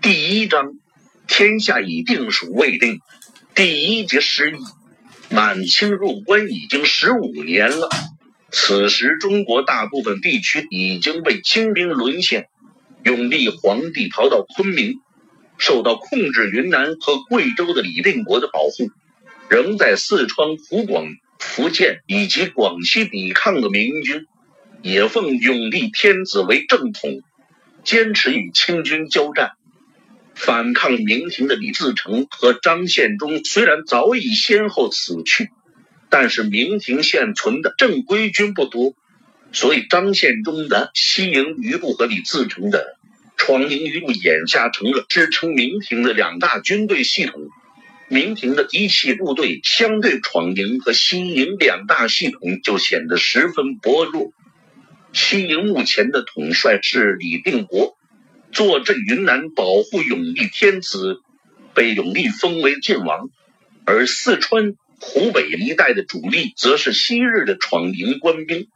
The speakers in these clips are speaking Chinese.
第一章，天下已定属未定。第一节失意。满清入关已经十五年了，此时中国大部分地区已经被清兵沦陷。永历皇帝逃到昆明，受到控制云南和贵州的李定国的保护，仍在四川、湖广、福建以及广西抵抗的明军，也奉永历天子为正统，坚持与清军交战。反抗明廷的李自成和张献忠虽然早已先后死去，但是明廷现存的正规军不多，所以张献忠的西营余部和李自成的闯营余部眼下成了支撑明廷的两大军队系统。明廷的嫡系部队相对闯营和西营两大系统就显得十分薄弱。西营目前的统帅是李定国。坐镇云南，保护永历天子，被永历封为晋王；而四川、湖北一带的主力，则是昔日的闯营官兵，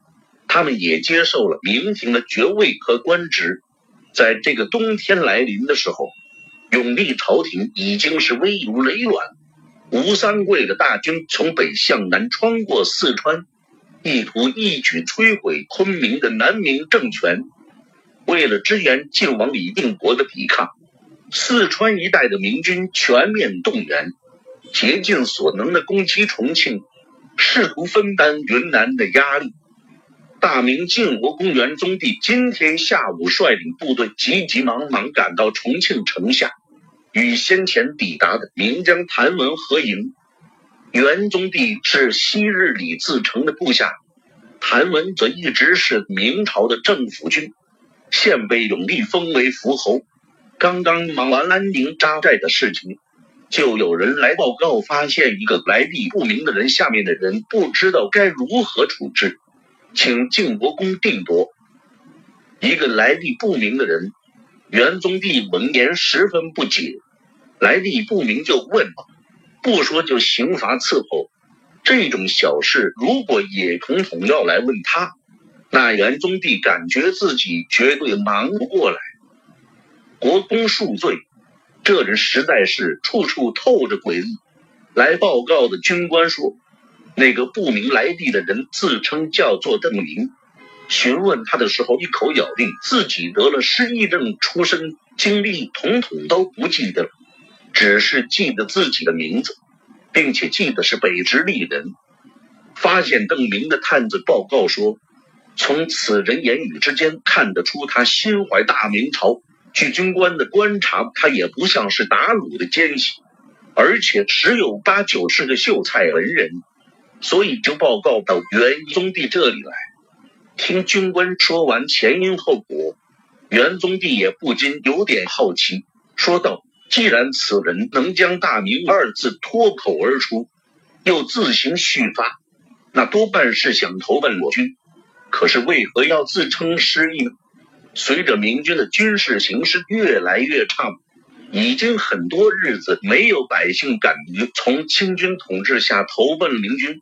他们也接受了明廷的爵位和官职。在这个冬天来临的时候，永历朝廷已经是危如累卵。吴三桂的大军从北向南穿过四川，意图一举摧毁昆明的南明政权。为了支援晋王李定国的抵抗，四川一带的明军全面动员，竭尽所能的攻击重庆，试图分担云南的压力。大明晋国公元宗帝今天下午率领部队急急忙忙赶到重庆城下，与先前抵达的明将谭文合营。元宗帝是昔日李自成的部下，谭文则一直是明朝的政府军。现被永历封为伏侯，刚刚忙完安宁扎寨的事情，就有人来报告，发现一个来历不明的人，下面的人不知道该如何处置，请晋国公定夺。一个来历不明的人，元宗帝闻言十分不解，来历不明就问，不说就刑罚伺候，这种小事如果也统统要来问他。那元宗帝感觉自己绝对忙不过来，国公恕罪，这人实在是处处透着诡异。来报告的军官说，那个不明来历的人自称叫做邓明，询问他的时候，一口咬定自己得了失忆症，出身经历统统都不记得了，只是记得自己的名字，并且记得是北直隶人。发现邓明的探子报告说。从此人言语之间看得出，他心怀大明朝。据军官的观察，他也不像是打虏的奸细，而且十有八九是个秀才文人，所以就报告到元宗帝这里来。听军官说完前因后果，元宗帝也不禁有点好奇，说道：“既然此人能将‘大明’二字脱口而出，又自行续发，那多半是想投奔我军。”可是为何要自称失意呢？随着明军的军事形势越来越差，已经很多日子没有百姓敢于从清军统治下投奔明军。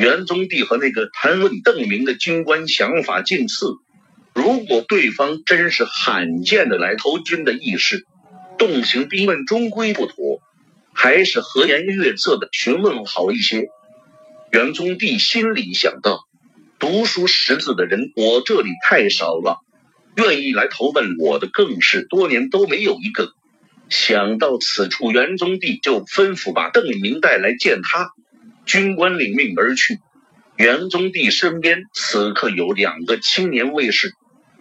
元宗帝和那个谈论邓明的军官想法近似，如果对方真是罕见的来投军的义士，动刑逼问终归不妥，还是和颜悦色的询问好一些。元宗帝心里想到。读书识字的人，我这里太少了，愿意来投奔我的更是多年都没有一个。想到此处，元宗帝就吩咐把邓明带来见他。军官领命而去。元宗帝身边此刻有两个青年卫士，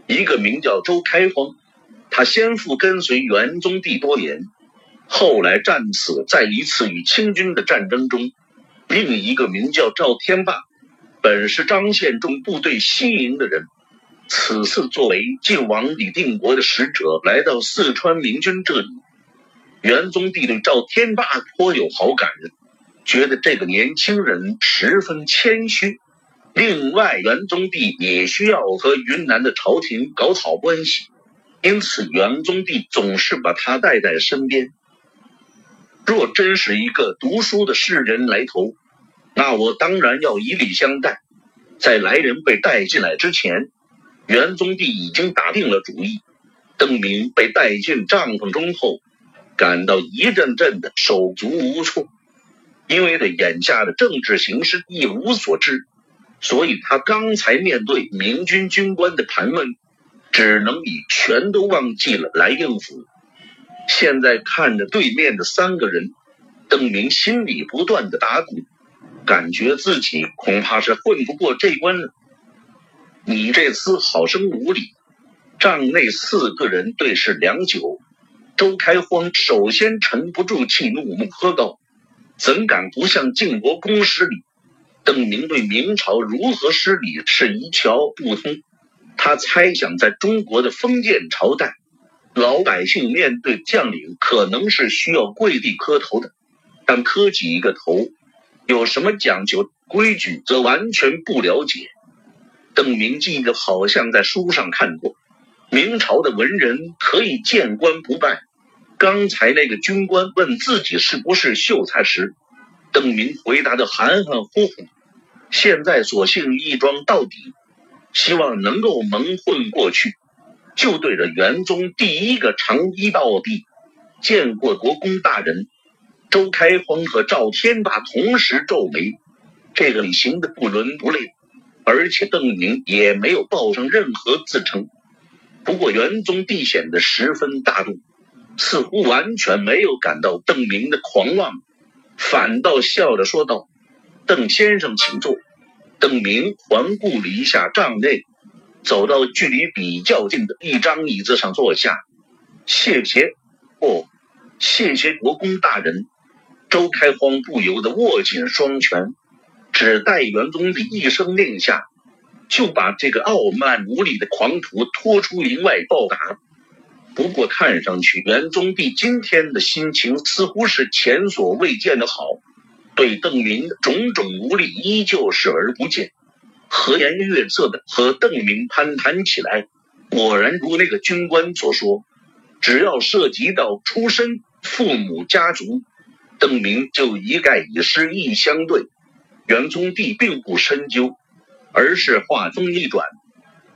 一个名叫周开荒，他先父跟随元宗帝多年，后来战死在一次与清军的战争中；另一个名叫赵天霸。本是张献忠部队西营的人，此次作为晋王李定国的使者来到四川明军这里，元宗帝对赵天霸颇有好感，觉得这个年轻人十分谦虚。另外，元宗帝也需要和云南的朝廷搞好关系，因此元宗帝总是把他带在身边。若真是一个读书的士人来投。那我当然要以礼相待。在来人被带进来之前，元宗帝已经打定了主意。邓明被带进帐篷中后，感到一阵阵的手足无措，因为对眼下的政治形势一无所知，所以他刚才面对明军军官的盘问，只能以全都忘记了来应付。现在看着对面的三个人，邓明心里不断的打鼓。感觉自己恐怕是混不过这关了。你这厮好生无礼！帐内四个人对视良久，周开荒首先沉不住气，怒目喝道：“怎敢不向晋国公施礼？”邓明对明朝如何施礼是一窍不通。他猜想，在中国的封建朝代，老百姓面对将领可能是需要跪地磕头的，但磕几个头。有什么讲究规矩，则完全不了解。邓明记得好像在书上看过，明朝的文人可以见官不拜。刚才那个军官问自己是不是秀才时，邓明回答的含含糊糊。现在索性一装到底，希望能够蒙混过去，就对着元宗第一个长揖道地，见过国公大人。周开荒和赵天霸同时皱眉，这个礼行的不伦不类，而且邓明也没有报上任何自称。不过元宗帝显得十分大度，似乎完全没有感到邓明的狂妄，反倒笑着说道：“邓先生，请坐。”邓明环顾了一下帐内，走到距离比较近的一张椅子上坐下。谢谢，哦，谢谢国公大人。周开荒不由得握紧双拳，只待元宗帝一声令下，就把这个傲慢无礼的狂徒拖出营外暴打。不过看上去元宗帝今天的心情似乎是前所未见的好，对邓明种种无礼依旧视而不见，和颜悦色的和邓明攀谈起来。果然如那个军官所说，只要涉及到出身、父母、家族。邓明就一概以失意相对，元宗帝并不深究，而是话锋一转：“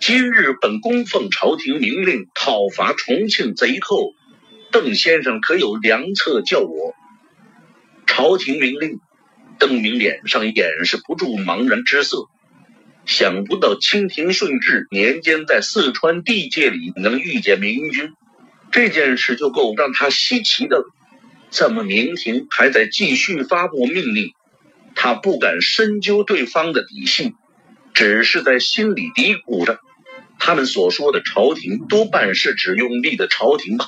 今日本宫奉朝廷明令讨伐重庆贼寇，邓先生可有良策教我？”朝廷明令，邓明脸上掩饰不住茫然之色。想不到清廷顺治年间在四川地界里能遇见明军，这件事就够让他稀奇的了。怎么，明廷还在继续发布命令？他不敢深究对方的底细，只是在心里嘀咕着：他们所说的朝廷，多半是指用力的朝廷吧？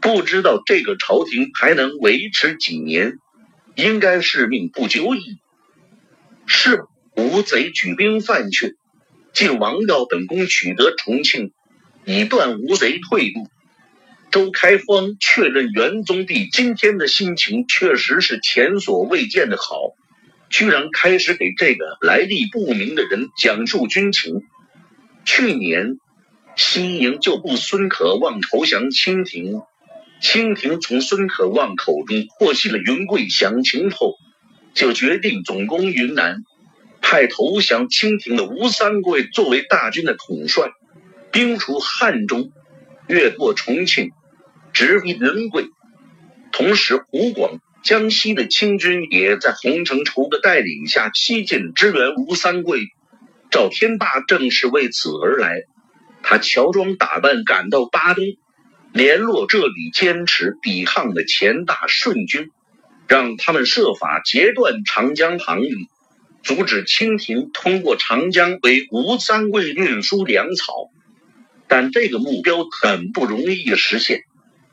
不知道这个朝廷还能维持几年？应该是命不久矣。是吴贼举兵犯阙，晋王要本宫取得重庆，以断吴贼退路。周开荒确认元宗帝今天的心情确实是前所未见的好，居然开始给这个来历不明的人讲述军情。去年，西营旧部孙可望投降清廷，清廷从孙可望口中获悉了云贵详情后，就决定总攻云南，派投降清廷的吴三桂作为大军的统帅，兵出汉中，越过重庆。直逼云贵，同时湖广、江西的清军也在洪承畴的带领下西进支援吴三桂。赵天霸正是为此而来，他乔装打扮赶到巴东，联络这里坚持抵抗的钱大顺军，让他们设法截断长江航运，阻止清廷通过长江为吴三桂运输粮草。但这个目标很不容易实现。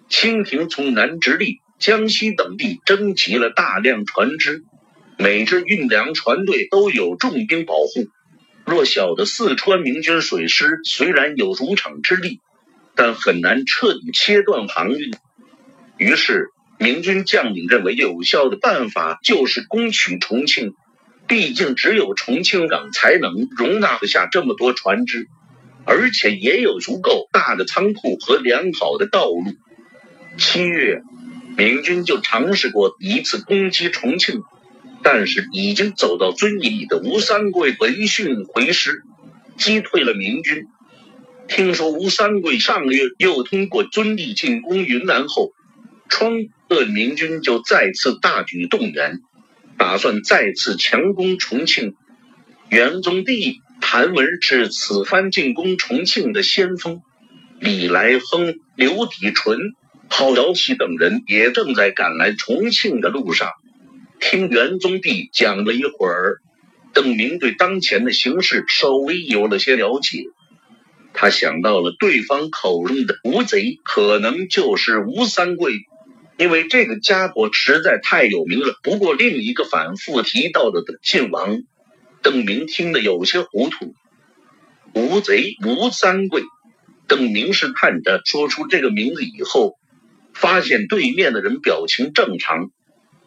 清廷从南直隶、江西等地征集了大量船只，每支运粮船队都有重兵保护。弱小的四川明军水师虽然有主场之力，但很难彻底切断航运。于是，明军将领认为有效的办法就是攻取重庆，毕竟只有重庆港才能容纳得下这么多船只，而且也有足够大的仓库和良好的道路。七月，明军就尝试过一次攻击重庆，但是已经走到遵义的吴三桂闻讯回师，击退了明军。听说吴三桂上个月又通过遵义进攻云南后，川鄂明军就再次大举动员，打算再次强攻重庆。元宗帝谭文是此番进攻重庆的先锋，李来亨、刘底纯、郝瑶琪等人也正在赶来重庆的路上。听元宗帝讲了一会儿，邓明对当前的形势稍微有了些了解。他想到了对方口中的吴贼，可能就是吴三桂，因为这个家伙实在太有名了。不过另一个反复提到的的晋王，邓明听得有些糊涂。吴贼吴三桂，邓明是看着说出这个名字以后，发现对面的人表情正常，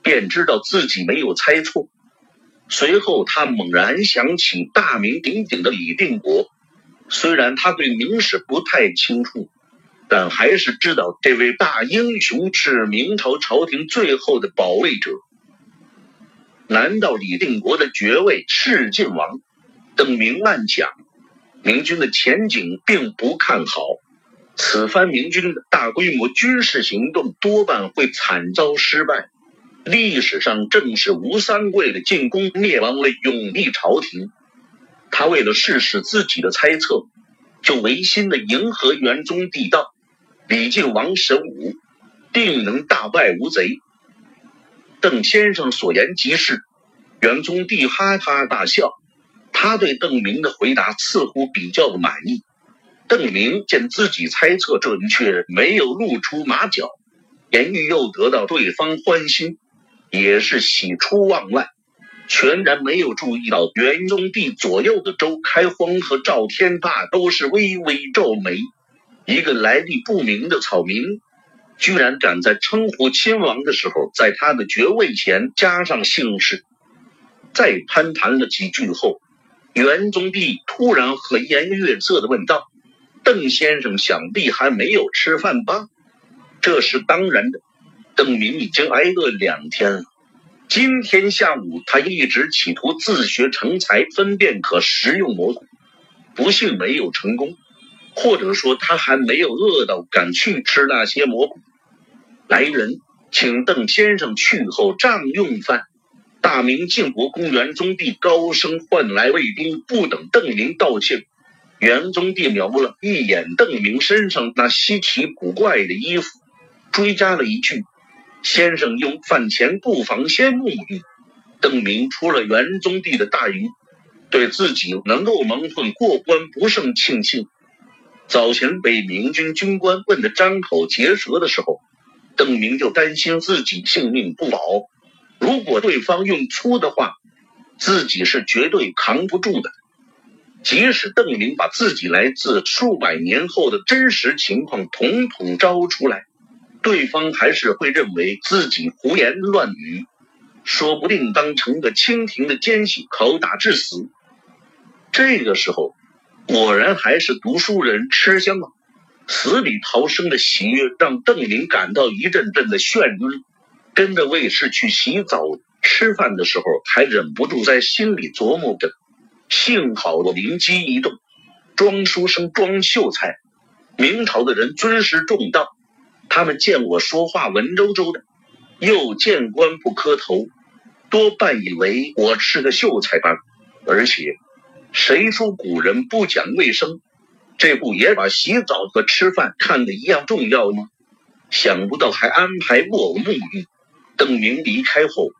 便知道自己没有猜错。随后他猛然想起大名鼎鼎的李定国。虽然他对明史不太清楚，但还是知道这位大英雄是明朝朝廷最后的保卫者。难道李定国的爵位是晋王？邓明暗想，明军的前景并不看好。此番明军的大规模军事行动多半会惨遭失败。历史上正是吴三桂的进攻灭亡了永历朝廷。他为了试试自己的猜测，就违心的迎合元宗帝道：“李靖王神武，定能大败吴贼。”邓先生所言极是。元宗帝哈哈大笑，他对邓明的回答似乎比较的满意。邓明见自己猜测准确，没有露出马脚，言语又得到对方欢心，也是喜出望外。全然没有注意到元宗帝左右的周开荒和赵天霸都是微微皱眉。一个来历不明的草民，居然敢在称呼亲王的时候，在他的爵位前加上姓氏。再攀谈了几句后，元宗帝突然和颜悦色的问道：“邓先生想必还没有吃饭吧？”这是当然的，邓明已经挨饿两天了。今天下午，他一直企图自学成才，分辨可食用蘑菇，不幸没有成功，或者说他还没有饿到敢去吃那些蘑菇。来人，请邓先生去后账用饭。大明晋国公元宗帝高声唤来卫兵，不等邓明道歉，元宗帝瞄了一眼邓明身上那稀奇古怪的衣服，追加了一句。先生用饭前不妨先沐浴。邓明出了元宗帝的大营，对自己能够蒙混过关不胜庆幸。早前被明军军官问得张口结舌的时候，邓明就担心自己性命不保。如果对方用粗的话，自己是绝对扛不住的。即使邓明把自己来自数百年后的真实情况统统招出来。对方还是会认为自己胡言乱语，说不定当成个清廷的奸细拷打致死。这个时候，果然还是读书人吃香啊！死里逃生的喜悦让邓林感到一阵阵的眩晕，跟着卫士去洗澡、吃饭的时候，还忍不住在心里琢磨着：幸好我灵机一动，装书生、装秀才。明朝的人尊师重道。他们见我说话文绉绉的，又见官不磕头，多半以为我是个秀才吧。而且，谁说古人不讲卫生？这不也把洗澡和吃饭看得一样重要吗？想不到还安排我沐浴。邓明离开后，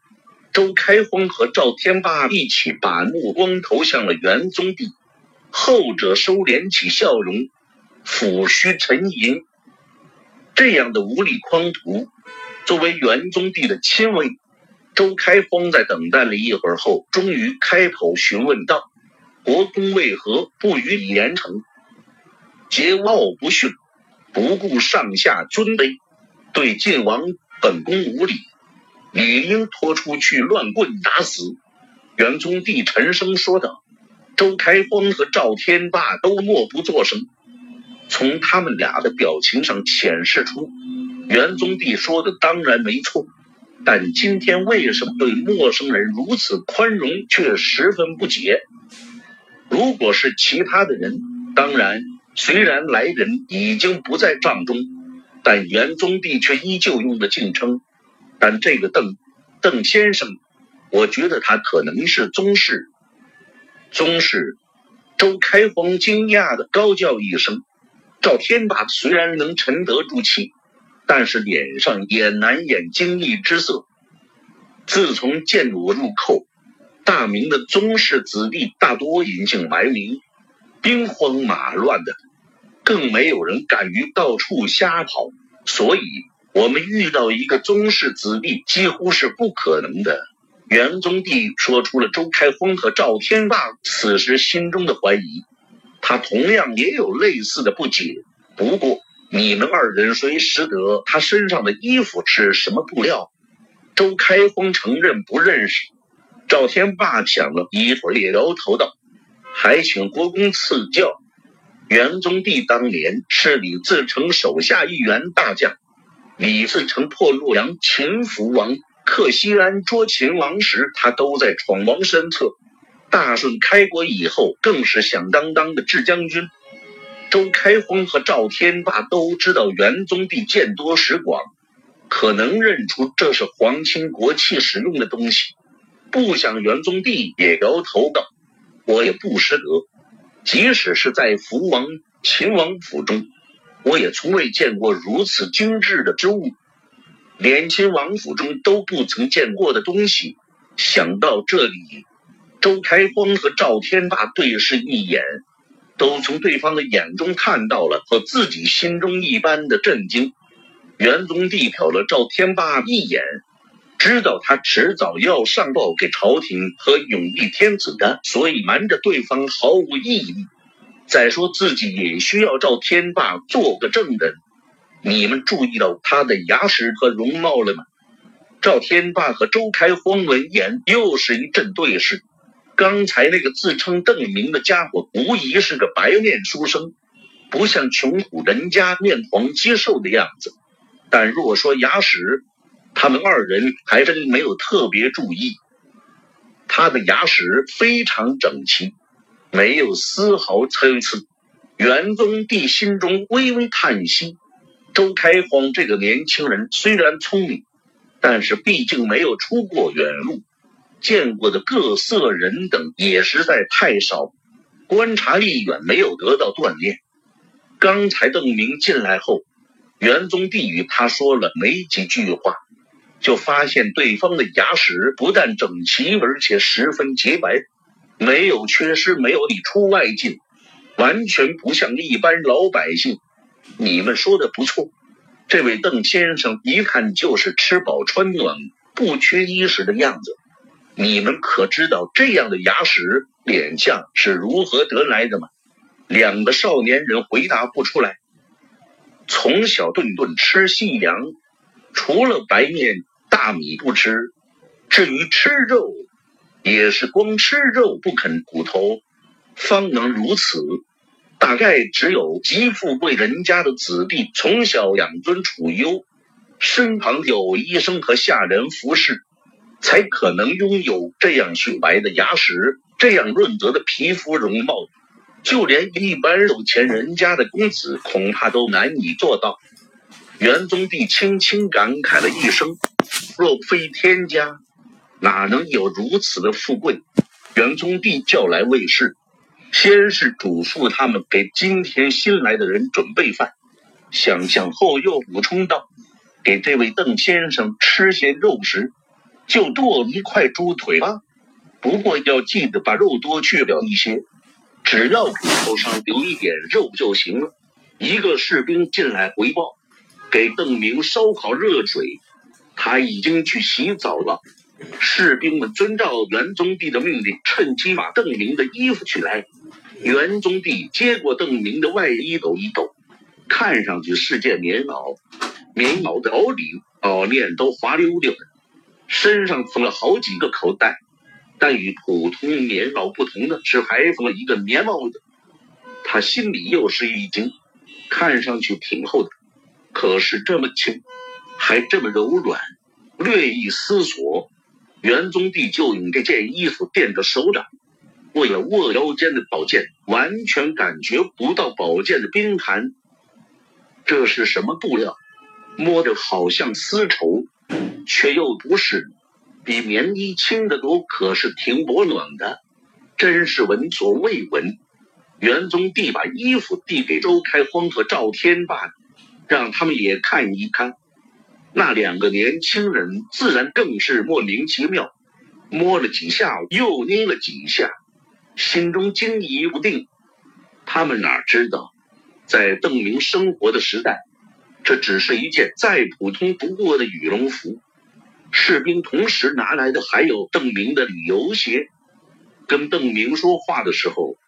周开荒和赵天霸一起把目光投向了元宗帝，后者收敛起笑容，抚须沉吟。这样的无力匡徒，作为元宗帝的亲卫，周开封在等待了一会儿后，终于开口询问道：“国公为何不予以严惩？桀骜不驯，不顾上下尊卑，对晋王本宫无礼，理应拖出去乱棍打死。”元宗帝沉声说道。周开封和赵天霸都默不作声。从他们俩的表情上显示出，元宗帝说的当然没错。但今天为什么对陌生人如此宽容，却十分不解？如果是其他的人，当然，虽然来人已经不在帐中，但袁宗弼却依旧用的敬称。但这个邓邓先生，我觉得他可能是宗室。宗室，周开荒惊讶的高叫一声。赵天霸虽然能沉得住气，但是脸上也难掩惊异之色。自从建武入寇，大明的宗室子弟大多隐姓埋名，兵荒马乱的，更没有人敢于到处瞎跑。所以，我们遇到一个宗室子弟几乎是不可能的。元宗帝说出了周开荒和赵天霸此时心中的怀疑。他同样也有类似的不解。不过，你们二人谁识得他身上的衣服是什么布料？周开封承认不认识。赵天霸想了一会儿，也摇头道：“还请国公赐教。元宗帝当年是李自成手下一员大将，李自成破洛阳，擒福王，克西安，捉秦王时，他都在闯王身侧。”大顺开国以后，更是响当当的智将军。周开荒和赵天霸都知道元宗帝见多识广，可能认出这是皇亲国戚使用的东西。不想元宗帝也摇头道：“我也不识得，即使是在福王、秦王府中，我也从未见过如此精致的织物，连秦王府中都不曾见过的东西。”想到这里。周开光和赵天霸对视一眼，都从对方的眼中看到了和自己心中一般的震惊。元宗帝瞟了赵天霸一眼，知道他迟早要上报给朝廷和永历天子的，所以瞒着对方毫无意义。再说自己也需要赵天霸做个证人。你们注意到他的牙齿和容貌了吗？赵天霸和周开荒闻言又是一阵对视。刚才那个自称邓明的家伙，无疑是个白面书生，不像穷苦人家面黄肌瘦的样子。但若说牙齿，他们二人还真没有特别注意。他的牙齿非常整齐，没有丝毫参差。元宗帝心中微微叹息：周开荒这个年轻人虽然聪明，但是毕竟没有出过远路。见过的各色人等也实在太少，观察力远没有得到锻炼。刚才邓明进来后，元宗帝与他说了没几句话，就发现对方的牙齿不但整齐，而且十分洁白，没有缺失，没有里出外进，完全不像一般老百姓。你们说的不错，这位邓先生一看就是吃饱穿暖、不缺衣食的样子。你们可知道这样的牙齿脸相是如何得来的吗？两个少年人回答不出来。从小顿顿吃细粮，除了白面大米不吃，至于吃肉，也是光吃肉不肯骨头，方能如此。大概只有极富贵人家的子弟，从小养尊处优，身旁有医生和下人服侍。才可能拥有这样雪白的牙齿，这样润泽的皮肤容貌，就连一般有钱人家的公子恐怕都难以做到。元宗帝轻轻感慨了一声：“若非天家，哪能有如此的富贵？”元宗帝叫来卫士，先是嘱咐他们给今天新来的人准备饭，想想后又补充道：“给这位邓先生吃些肉食。”就剁一块猪腿吧，不过要记得把肉多去掉一些，只要骨头上留一点肉就行了。一个士兵进来回报，给邓明烧好热水，他已经去洗澡了。士兵们遵照元宗帝的命令，趁机把邓明的衣服取来。元宗帝接过邓明的外衣，抖一抖，看上去是件棉袄，棉袄的袄里袄面都滑溜溜的。身上缝了好几个口袋，但与普通棉袄不同的是，还缝了一个棉帽子。他心里又是一惊，看上去挺厚的，可是这么轻，还这么柔软，略一思索，元宗帝就用这件衣服垫着手掌，握了握腰间的宝剑，完全感觉不到宝剑的冰寒。这是什么布料？摸着好像丝绸，却又不是，比棉衣轻得多，可是挺保暖的，真是闻所未闻。元宗帝把衣服递给周开荒和赵天霸，让他们也看一看。那两个年轻人自然更是莫名其妙，摸了几下，又捏了几下，心中惊疑不定。他们哪知道，在邓明生活的时代，这只是一件再普通不过的羽绒服。士兵同时拿来的还有邓明的旅游鞋。跟邓明说话的时候，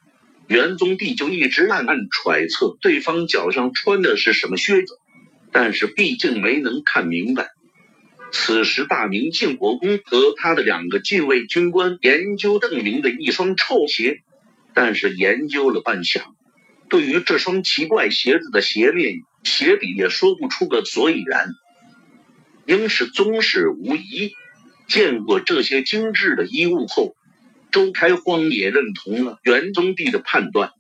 元宗帝就一直暗暗揣测对方脚上穿的是什么靴子。但是毕竟没能看明白。此时，大明靖国公和他的两个禁卫军官研究邓明的一双臭鞋，但是研究了半晌，对于这双奇怪鞋子的鞋面、鞋底也说不出个所以然。应是宗室无疑。见过这些精致的衣物后，周开荒也认同了元宗帝的判断，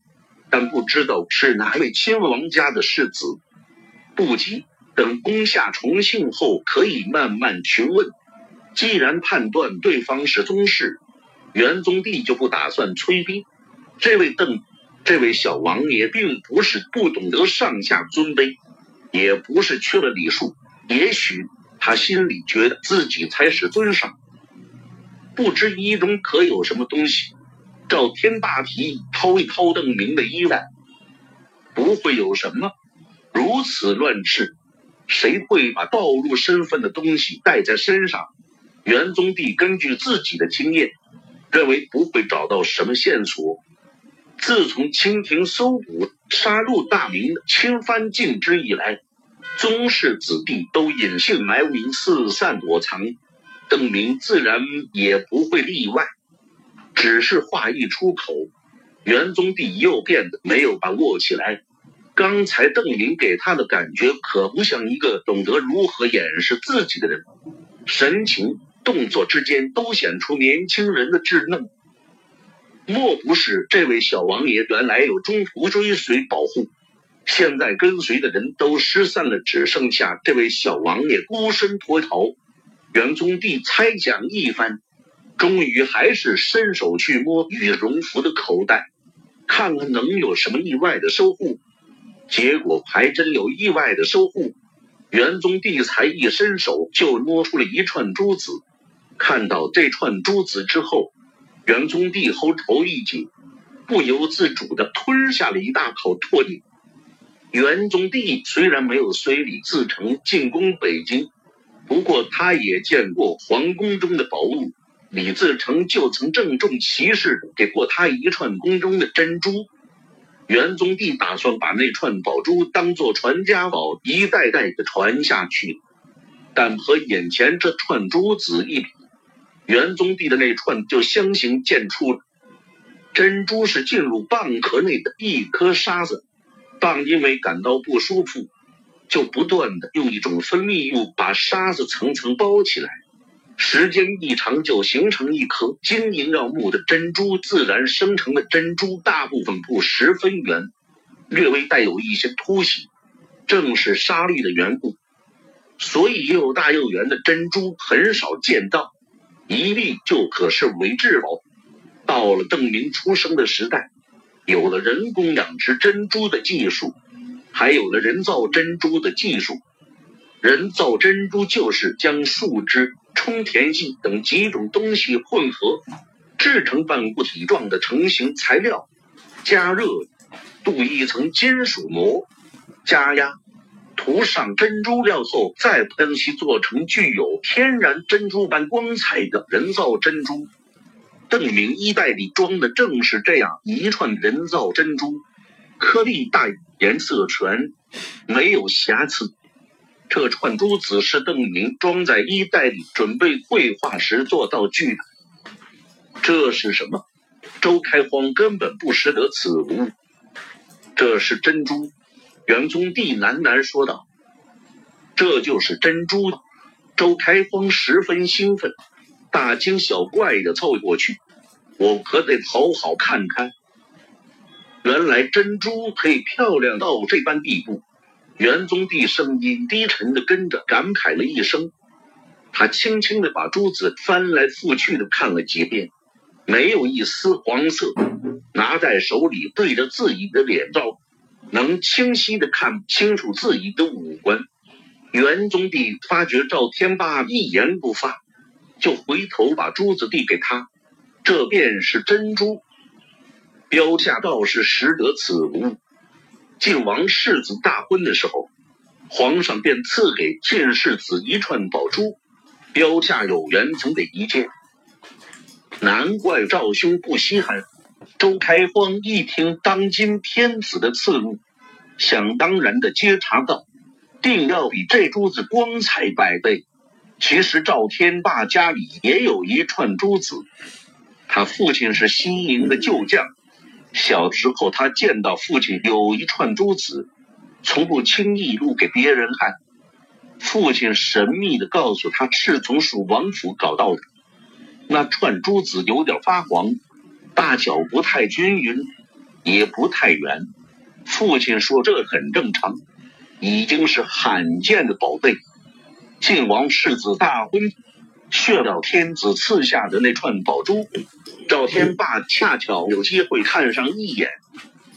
但不知道是哪位亲王家的世子。不急，等攻下重庆后，可以慢慢询问。既然判断对方是宗室，元宗帝就不打算催逼。这位邓，这位小王爷，并不是不懂得上下尊卑，也不是缺了礼数。也许他心里觉得自己才是尊上。不知衣中可有什么东西？赵天霸提议掏一掏邓明的衣袋，不会有什么。如此乱世，谁会把暴露身份的东西带在身上？元宗帝根据自己的经验，认为不会找到什么线索。自从清廷搜捕、杀戮大明的侵犯禁之以来，宗室子弟都隐姓埋名、四散躲藏，邓明自然也不会例外。只是话一出口，元宗帝又变得没有把握起来。刚才邓明给他的感觉可不像一个懂得如何掩饰自己的人，神情、动作之间都显出年轻人的稚嫩。莫不是这位小王爷原来有中途追随保护，现在跟随的人都失散了，只剩下这位小王爷孤身脱逃？元宗帝猜想一番，终于还是伸手去摸羽绒服的口袋，看看能有什么意外的收获。结果还真有意外的收获，元宗帝才一伸手就摸出了一串珠子。看到这串珠子之后，元宗帝喉头一紧，不由自主地吞下了一大口唾液。元宗帝虽然没有随李自成进攻北京，不过他也见过皇宫中的宝物，李自成就曾郑重其事给过他一串宫中的珍珠。元宗帝打算把那串宝珠当做传家宝，一代代的传下去。但和眼前这串珠子一比，元宗帝的那串就相形见绌了。珍珠是进入蚌壳内的一颗沙子，蚌因为感到不舒服，就不断的用一种分泌物把沙子层层包起来。时间一长，就形成一颗晶莹耀目的珍珠。自然生成的珍珠大部分不十分圆，略微带有一些凸起，正是沙粒的缘故。所以又大又圆的珍珠很少见到，一粒就可视为至宝。到了邓明出生的时代，有了人工养殖珍珠的技术，还有了人造珍珠的技术。人造珍珠就是将树枝。充填剂等几种东西混合，制成半固体状的成型材料，加热，镀一层金属膜，加压，涂上珍珠料后，再喷漆做成具有天然珍珠般光彩的人造珍珠。邓明衣袋里装的正是这样一串人造珍珠，颗粒大，颜色全，没有瑕疵。这串珠子是邓明装在衣袋里，准备绘画时做道具的。这是什么？周开荒根本不识得此物。这是珍珠。元宗帝喃喃说道：“这就是珍珠。”周开荒十分兴奋，大惊小怪的凑过去，我可得好好看看。原来珍珠可以漂亮到这般地步。元宗帝声音低沉的跟着感慨了一声，他轻轻的把珠子翻来覆去的看了几遍，没有一丝黄色，拿在手里对着自己的脸照，能清晰的看清楚自己的五官。元宗帝发觉赵天霸一言不发，就回头把珠子递给他，这便是珍珠。标下道士识得此物。晋王世子大婚的时候，皇上便赐给晋世子一串宝珠，标下有元宗的一件。难怪赵兄不稀罕。周开荒一听当今天子的赐物，想当然的接茬道：“定要比这珠子光彩百倍。”其实赵天霸家里也有一串珠子，他父亲是西营的旧将。小时候，他见到父亲有一串珠子，从不轻易露给别人看。父亲神秘的告诉他，是从蜀王府搞到的。那串珠子有点发黄，大小不太均匀，也不太圆。父亲说这很正常，已经是罕见的宝贝。晋王世子大婚，血道天子赐下的那串宝珠。赵天霸恰巧有机会看上一眼，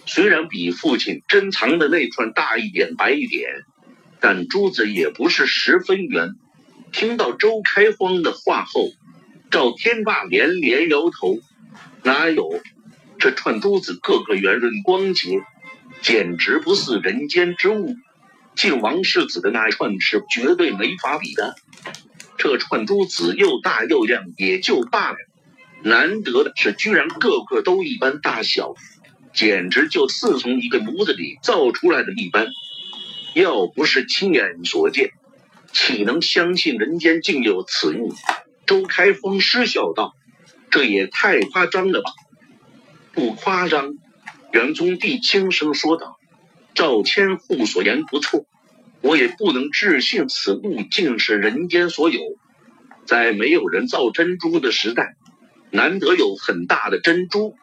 虽然比父亲珍藏的那串大一点、白一点，但珠子也不是十分圆。听到周开荒的话后，赵天霸连连摇头：“哪有？这串珠子个个圆润光洁，简直不似人间之物。晋王世子的那串是绝对没法比的。这串珠子又大又亮，也就罢了。”难得的是，居然个个都一般大小，简直就似从一个模子里造出来的一般。要不是亲眼所见，岂能相信人间竟有此物？周开封失笑道：“这也太夸张了吧？”不夸张，元宗帝轻声说道：“赵千户所言不错，我也不能置信此物竟是人间所有。在没有人造珍珠的时代。”难得有很大的珍珠。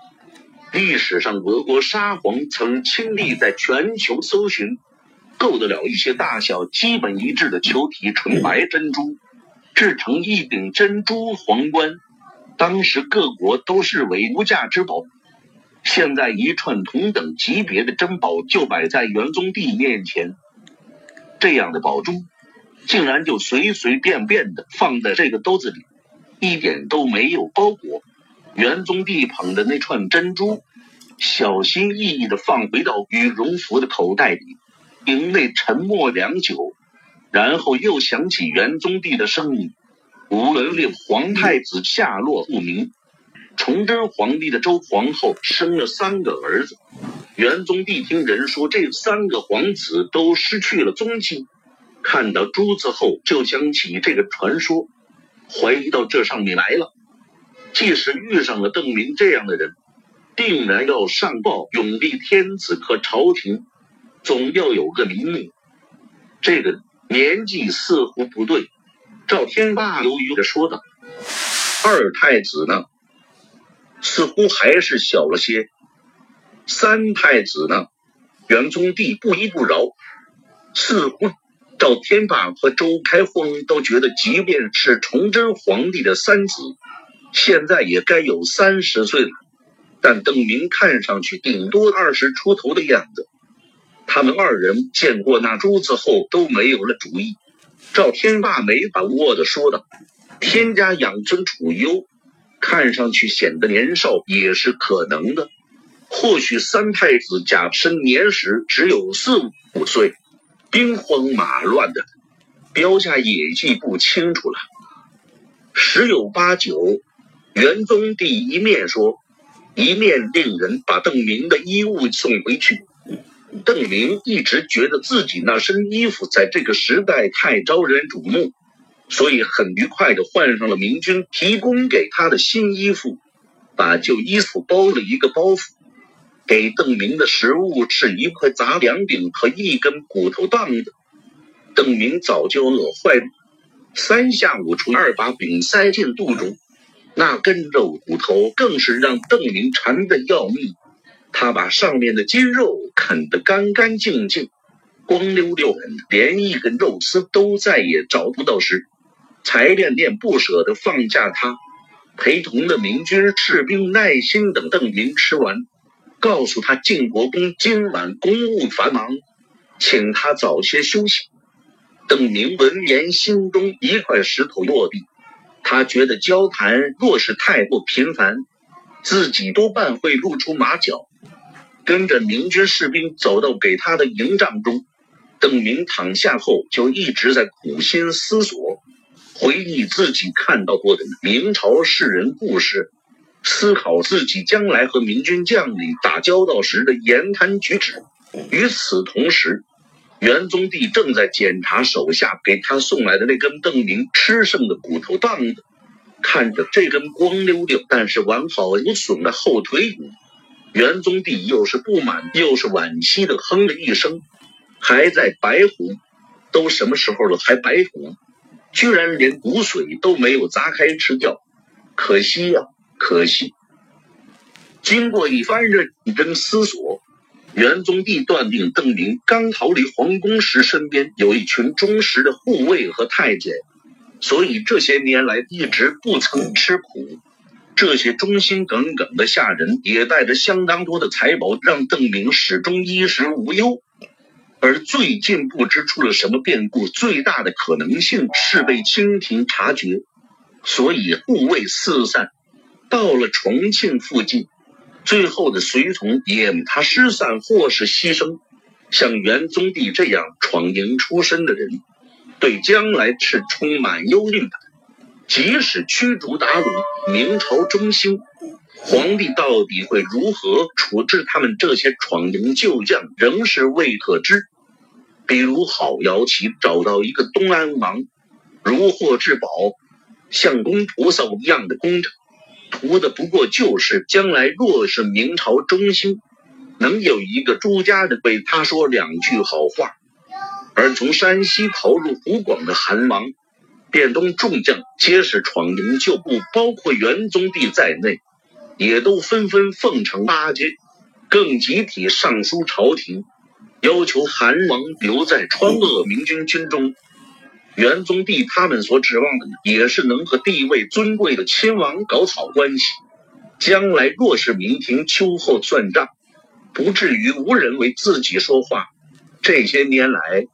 历史上，俄国沙皇曾亲历在全球搜寻，够得了一些大小基本一致的球体纯白珍珠，制成一顶珍珠皇冠。当时各国都视为无价之宝。现在一串同等级别的珍宝就摆在元宗帝面前，这样的宝珠竟然就随随便便的放在这个兜子里。一点都没有包裹，元宗帝捧着那串珍珠，小心翼翼的放回到羽绒服的口袋里。营内沉默良久，然后又响起元宗帝的声音：“无能令皇太子下落不明。崇祯皇帝的周皇后生了三个儿子，元宗帝听人说这三个皇子都失去了踪迹，看到珠子后就想起这个传说。”怀疑到这上面来了，即使遇上了邓明这样的人，定然要上报永历天子和朝廷，总要有个名目。这个年纪似乎不对。赵天霸犹豫着说道：“二太子呢？似乎还是小了些。三太子呢？元宗帝不依不饶，似乎……”赵天霸和周开荒都觉得，即便是崇祯皇帝的三子，现在也该有三十岁了。但邓明看上去顶多二十出头的样子。他们二人见过那珠子后，都没有了主意。赵天霸没把握的说道：“天家养尊处优，看上去显得年少也是可能的。或许三太子甲申年时只有四五岁。”兵荒马乱的，标下也记不清楚了。十有八九，元宗帝一面说，一面令人把邓明的衣物送回去。邓明一直觉得自己那身衣服在这个时代太招人瞩目，所以很愉快的换上了明君提供给他的新衣服，把旧衣服包了一个包袱。给邓明的食物是一块杂粮饼和一根骨头棒子。邓明早就饿坏了，三下五除二把饼塞进肚中，那根肉骨头更是让邓明馋得要命。他把上面的筋肉啃得干干净净，光溜溜，连一根肉丝都再也找不到时，才恋恋不舍得放下他。陪同的明军士兵耐心等邓明吃完，告诉他晋国公今晚公务繁忙，请他早些休息。邓明闻言，心中一块石头落地。他觉得交谈若是太过频繁，自己多半会露出马脚。跟着明军士兵走到给他的营帐中，邓明躺下后就一直在苦心思索。回忆自己看到过的明朝士人故事，思考自己将来和明军将领打交道时的言谈举止。与此同时，元宗帝正在检查手下给他送来的那根邓明吃剩的骨头棒子，看着这根光溜溜但是完好无损的后腿骨，元宗帝又是不满又是惋惜的哼了一声，还在白虎，都什么时候了还白虎？居然连骨髓都没有砸开吃掉，可惜呀，可惜！经过一番认真思索，元宗帝断定邓明刚逃离皇宫时，身边有一群忠实的护卫和太监，所以这些年来一直不曾吃苦。这些忠心耿耿的下人也带着相当多的财宝，让邓明始终衣食无忧。而最近不知出了什么变故，最大的可能性是被清廷察觉，所以护卫四散。到了重庆附近，最后的随从也他失散或是牺牲。像元宗帝这样闯营出身的人，对将来是充满忧虑的。即使驱逐鞑虏，明朝中兴。皇帝到底会如何处置他们这些闯营旧将，仍是未可知。比如郝瑶琪找到一个东安王，如获至宝，像供菩萨一样的工程，图的不过就是将来若是明朝中兴，能有一个朱家的为他说两句好话。而从山西逃入湖广的韩王，汴东众将皆是闯营旧部，包括元宗帝在内。也都纷纷奉承巴结，更集体上书朝廷，要求韩王留在川鄂明军军中。元宗帝他们所指望的，也是能和地位尊贵的亲王搞好关系，将来若是明廷秋后算账，不至于无人为自己说话。这些年来，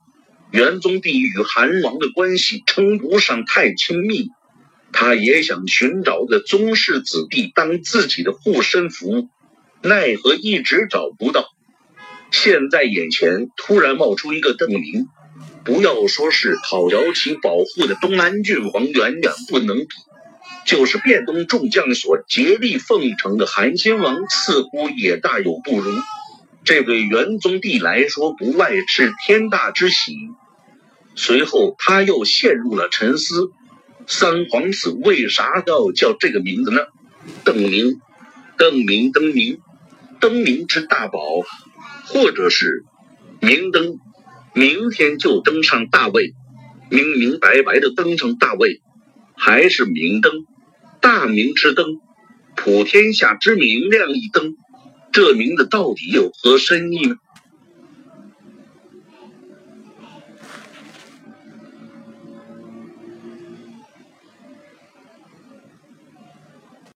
元宗帝与韩王的关系称不上太亲密。他也想寻找个宗室子弟当自己的护身符，奈何一直找不到。现在眼前突然冒出一个邓明，不要说是郝瑶琪保护的东安郡王，远远不能比；就是汴东众将所竭力奉承的韩先王，似乎也大有不如。这对元宗帝来说，不外是天大之喜。随后，他又陷入了沉思。三皇子为啥要叫这个名字呢？邓明，邓明，登明，登明之大宝，或者是明登，明天就登上大位，明明白白的登上大位，还是明灯，大明之灯，普天下之明亮一灯，这名字到底有何深意呢？